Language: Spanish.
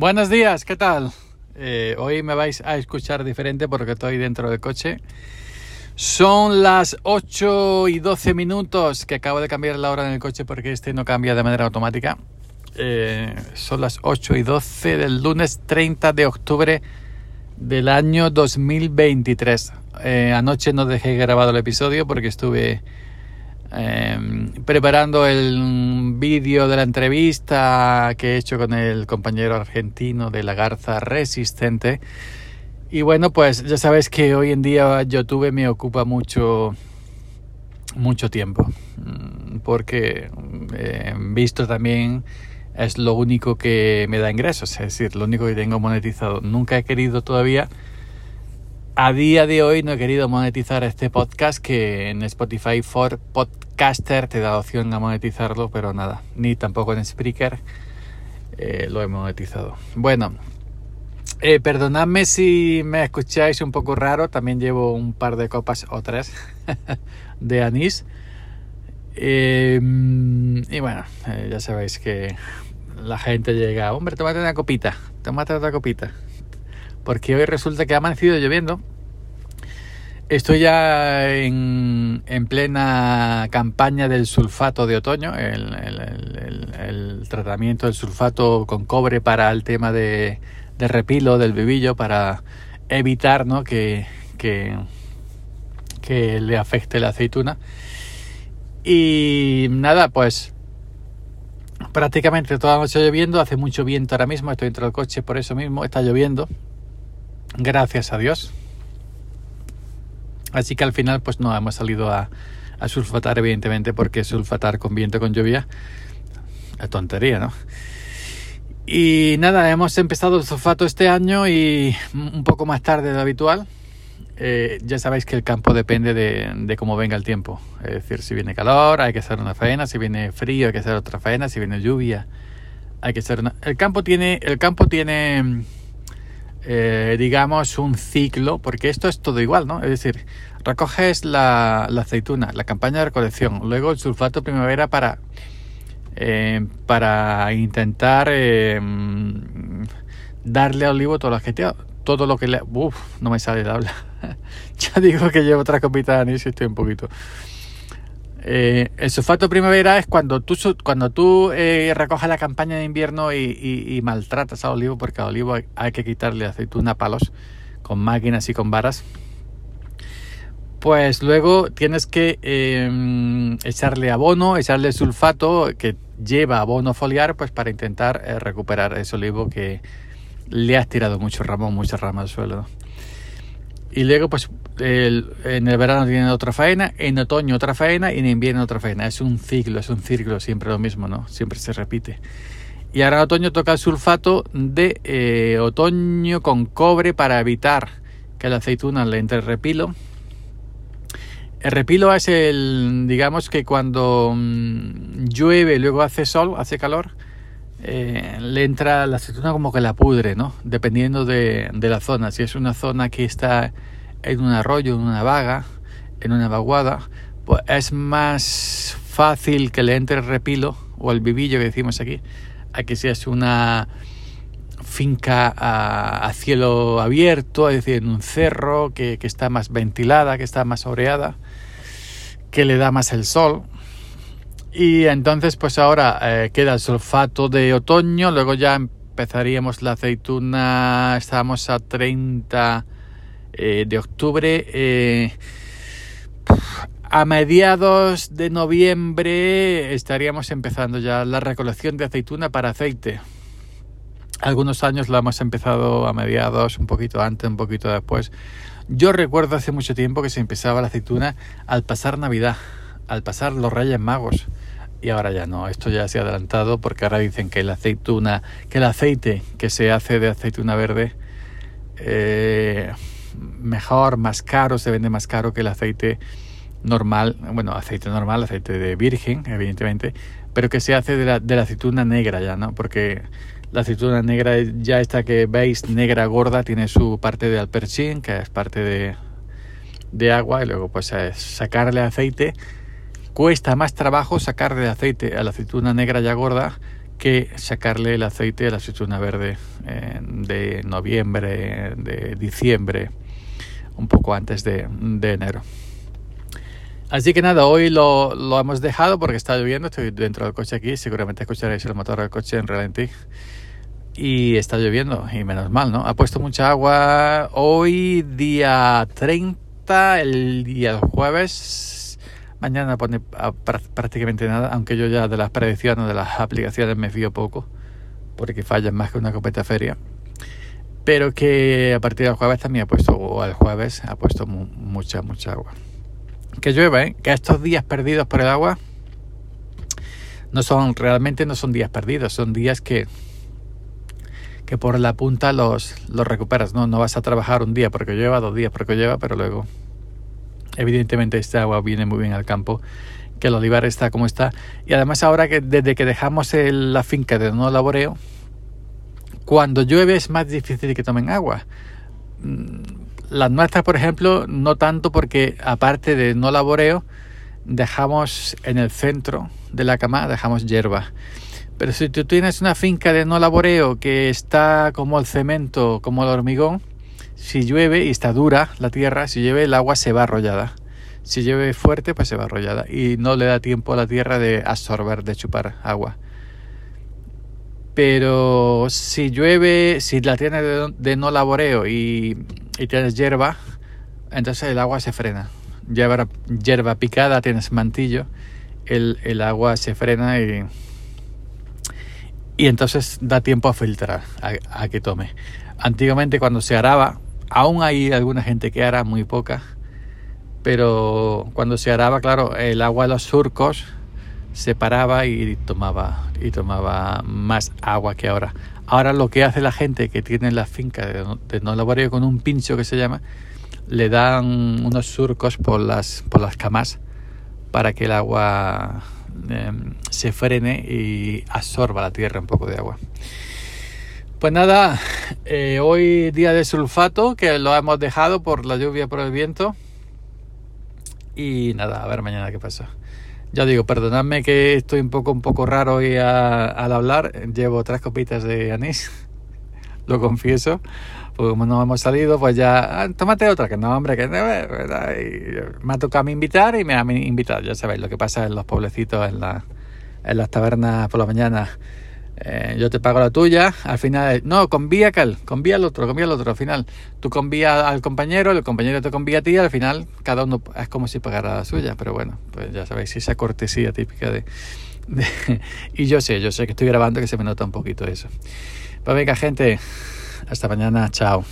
Buenos días, ¿qué tal? Eh, hoy me vais a escuchar diferente porque estoy dentro del coche. Son las 8 y 12 minutos que acabo de cambiar la hora en el coche porque este no cambia de manera automática. Eh, son las 8 y 12 del lunes 30 de octubre del año 2023. Eh, anoche no dejé grabado el episodio porque estuve Em, preparando el vídeo de la entrevista que he hecho con el compañero argentino de la Garza Resistente. Y bueno, pues ya sabes que hoy en día YouTube me ocupa mucho mucho tiempo mm, porque eh, visto también es lo único que me da ingresos, es decir, lo único que tengo monetizado. Nunca he querido todavía a día de hoy no he querido monetizar este podcast que en Spotify for Podcaster te da opción a monetizarlo, pero nada, ni tampoco en Spreaker eh, lo he monetizado. Bueno, eh, perdonadme si me escucháis un poco raro, también llevo un par de copas o tres de anís. Eh, y bueno, ya sabéis que la gente llega, hombre, tómate una copita, tómate otra copita porque hoy resulta que ha amanecido lloviendo. Estoy ya en, plena campaña del sulfato de otoño, el, tratamiento del sulfato con cobre para el tema de, repilo del bebillo, para evitar ¿no? que, que, que le afecte la aceituna. Y nada, pues prácticamente toda la noche lloviendo, hace mucho viento ahora mismo, estoy dentro del coche por eso mismo, está lloviendo, gracias a Dios. Así que al final pues no hemos salido a, sulfatar evidentemente porque sulfatar con viento con lluvia es tontería, ¿no? Y nada, hemos empezado el sulfato este año y un poco más tarde de lo habitual. Eh, ya sabéis que el campo depende de, cómo venga el tiempo. Es decir, si viene calor hay que hacer una faena, si viene frío hay que hacer otra faena, si viene lluvia hay que hacer una... El campo tiene, el campo tiene eh, digamos, un ciclo, porque esto es todo igual, ¿no? Es decir, recoges la, aceituna, la campaña de recolección, luego el sulfato primavera para, eh, para intentar eh, darle al olivo todo lo que todo lo que le... Uf, no me sale la habla. ya digo que llevo otra copita de anís estoy un poquito... Eh, el sulfato primavera es cuando tú, cuando tú eh, recoges la campaña de invierno y, maltratas al olivo, porque al olivo hay, que quitarle aceituna a palos con máquinas y con varas. Pues luego tienes que em, echarle abono, echarle sulfato que lleva abono foliar, pues para intentar eh, recuperar ese olivo que le has tirado mucho ramo, mucha rama al suelo. Y luego, pues, en el verano tiene otra faena, en otoño otra faena y en invierno otra faena. Es un ciclo, es un círculo, siempre lo mismo, ¿no? Siempre se repite. Y ahora en otoño toca el sulfato de eh, otoño con cobre para evitar que la aceituna le entre el repilo. El repilo es el, digamos que cuando mm, llueve, luego hace sol, hace calor, eh, le entra la aceituna como que la pudre, ¿no? Dependiendo de, la zona. Si es una zona que está en un arroyo, en una vaga, en una vaguada, pues es más fácil que le entre el repilo o el vivillo que decimos aquí, a que si es una finca a, cielo abierto, es decir, en un cerro que, que está más ventilada, que está más oreada, que le da más el sol, y entonces pues ahora eh, queda el sulfato de otoño, luego ya empezaríamos la aceituna, estamos a 30 eh, de octubre. Eh, a mediados de noviembre estaríamos empezando ya la recolección de aceituna para aceite. Algunos años la hemos empezado a mediados, un poquito antes, un poquito después. Yo recuerdo hace mucho tiempo que se empezaba la aceituna al pasar Navidad, al pasar los Reyes Magos y ahora ya no, esto ya se ha adelantado porque ahora dicen que el aceituna, que el aceite que se hace de aceituna verde eh, mejor, más caro, se vende más caro que el aceite normal, bueno, aceite normal, aceite de virgen, evidentemente, pero que se hace de la, de la aceituna negra ya, ¿no? Porque la aceituna negra, ya esta que veis, negra gorda, tiene su parte de alperchín, que es parte de, de agua, y luego pues es sacarle aceite cuesta más trabajo sacar de aceite a la aceituna negra ya gorda que sacarle el aceite de la aceituna verde eh, de noviembre, de diciembre, un poco antes de, enero. Así que nada, hoy lo, lo, hemos dejado porque está lloviendo, estoy dentro del coche aquí, seguramente escucharéis el motor del coche en ralentí. Y está lloviendo, y menos mal, ¿no? Ha puesto mucha agua hoy, día 30, el día jueves, Mañana pone prácticamente nada, aunque yo ya de las predicciones de las aplicaciones me fío poco, porque fallan más que una copeta feria. Pero que a partir del jueves también ha puesto, o el jueves ha puesto mucha, mucha agua. Que llueve, ¿eh? que estos días perdidos por el agua no son, realmente no son días perdidos, son días que, que por la punta los, los recuperas. No, no vas a trabajar un día porque lleva, dos días porque lleva, pero luego Evidentemente esta agua viene muy bien al campo, que el olivar está como está. Y además ahora que desde que dejamos la finca de no laboreo, cuando llueve es más difícil que tomen agua. Mm, las nuestras, por ejemplo, no tanto porque aparte de no laboreo, dejamos en el centro de la cama, dejamos hierba. Pero si tú tienes una finca de no laboreo que está como el cemento, como el hormigón, si llueve y está dura la tierra, si llueve el agua se va arrollada. Si llueve fuerte, pues se va arrollada y no le da tiempo a la tierra de absorber, de chupar agua. Pero si llueve, si la tienes de, no laboreo y, tienes hierba, entonces el agua se frena. Hierba, hierba picada, tienes mantillo, el, agua se frena y, y entonces da tiempo a filtrar, a que tome. Antiguamente cuando se araba, Aún hay alguna gente que hará, muy poca, pero cuando se araba, claro, el agua de los surcos se paraba y tomaba, y tomaba más agua que ahora. Ahora lo que hace la gente que tiene la finca de, no laboreo con un pincho que se llama, le dan unos surcos por las, por las camas para que el agua em, se frene y absorba la tierra un poco de agua. Pues nada, eh, hoy día de sulfato, que lo hemos dejado por la lluvia, por el viento. Y nada, a ver mañana qué pasa. Ya digo, perdonadme que estoy un poco, un poco raro hoy al hablar. Llevo tres copitas de anís, lo confieso. Porque como no hemos salido, pues ya, ah, tómate otra, que no, hombre, que no, me ha tocado a invitar y me ha invitado. Ya sabéis lo que pasa en los pueblecitos, en, en las tabernas por la mañana eh, yo te pago la tuya, al final, no, convía cal, convía al otro, convía al otro, al final tú convías al compañero, el compañero te convía a ti, al final cada uno es como si pagara la suya, pero bueno, pues ya sabéis, esa cortesía típica de, y yo sé, yo sé que estoy grabando que se me nota un poquito eso. Pues venga gente, hasta mañana, chao.